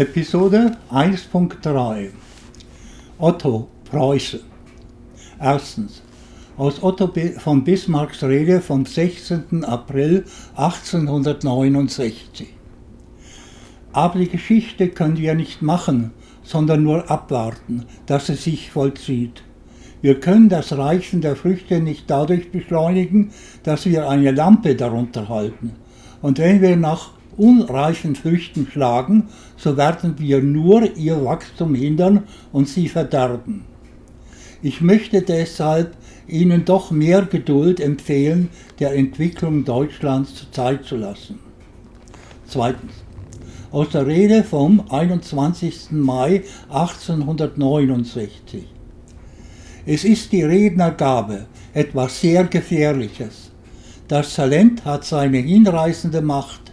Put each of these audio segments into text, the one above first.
Episode 1.3 Otto Preußen Erstens aus Otto von Bismarcks Rede vom 16. April 1869 Aber die Geschichte können wir nicht machen, sondern nur abwarten, dass sie sich vollzieht. Wir können das Reichen der Früchte nicht dadurch beschleunigen, dass wir eine Lampe darunter halten. Und wenn wir nach unreifen Früchten schlagen, so werden wir nur ihr Wachstum hindern und sie verderben. Ich möchte deshalb Ihnen doch mehr Geduld empfehlen, der Entwicklung Deutschlands Zeit zu lassen. Zweitens. Aus der Rede vom 21. Mai 1869. Es ist die Rednergabe etwas sehr Gefährliches. Das Talent hat seine hinreißende Macht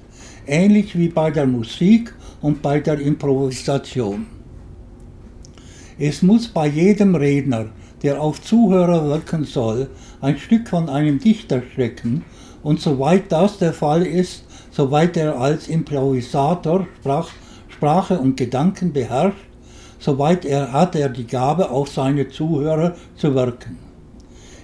ähnlich wie bei der Musik und bei der Improvisation. Es muss bei jedem Redner, der auf Zuhörer wirken soll, ein Stück von einem Dichter stecken, und soweit das der Fall ist, soweit er als Improvisator Sprach, Sprache und Gedanken beherrscht, soweit er hat er die Gabe, auf seine Zuhörer zu wirken.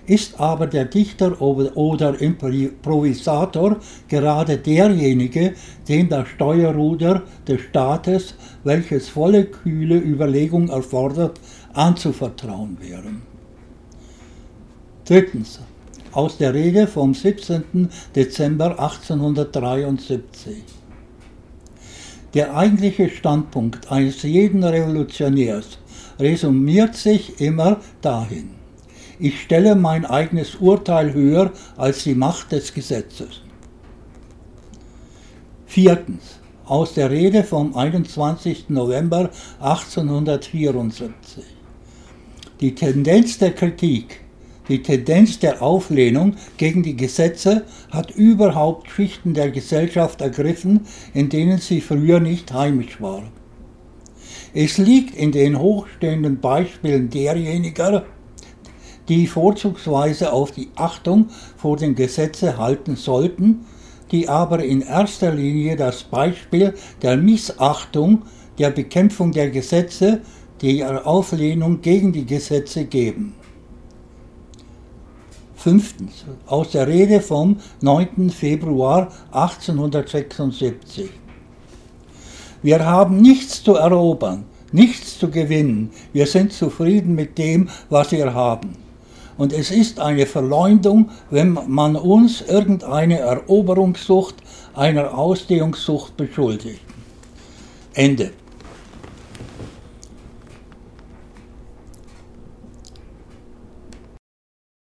Ist aber der Dichter oder Improvisator gerade derjenige, dem das Steuerruder des Staates, welches volle kühle Überlegung erfordert, anzuvertrauen wäre. Drittens. Aus der Rede vom 17. Dezember 1873. Der eigentliche Standpunkt eines jeden Revolutionärs resumiert sich immer dahin ich stelle mein eigenes Urteil höher als die Macht des Gesetzes. Viertens. Aus der Rede vom 21. November 1874. Die Tendenz der Kritik, die Tendenz der Auflehnung gegen die Gesetze hat überhaupt Schichten der Gesellschaft ergriffen, in denen sie früher nicht heimisch war. Es liegt in den hochstehenden Beispielen derjenigen, die vorzugsweise auf die Achtung vor den Gesetzen halten sollten, die aber in erster Linie das Beispiel der Missachtung, der Bekämpfung der Gesetze, der Auflehnung gegen die Gesetze geben. Fünftens. Aus der Rede vom 9. Februar 1876. Wir haben nichts zu erobern, nichts zu gewinnen. Wir sind zufrieden mit dem, was wir haben. Und es ist eine Verleumdung, wenn man uns irgendeine Eroberungssucht, einer Ausdehnungssucht beschuldigt. Ende.